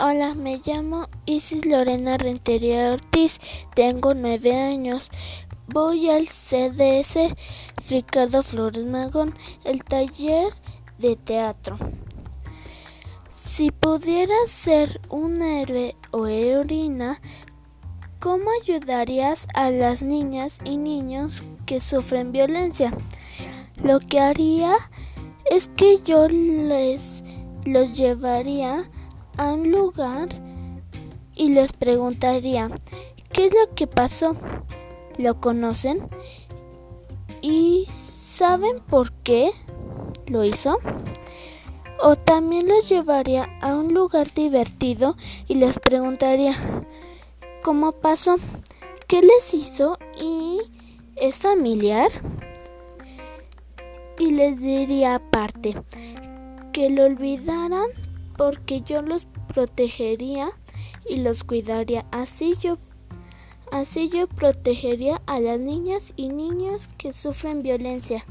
Hola, me llamo Isis Lorena Rentería Ortiz, tengo nueve años. Voy al CDS Ricardo Flores Magón, el taller de teatro. Si pudieras ser un héroe o heroína, ¿cómo ayudarías a las niñas y niños que sufren violencia? Lo que haría es que yo les los llevaría a un lugar y les preguntaría qué es lo que pasó. ¿Lo conocen? ¿Y saben por qué lo hizo? O también los llevaría a un lugar divertido y les preguntaría cómo pasó, qué les hizo y es familiar. Y les diría aparte que lo olvidaran porque yo los protegería y los cuidaría. Así yo, así yo protegería a las niñas y niños que sufren violencia.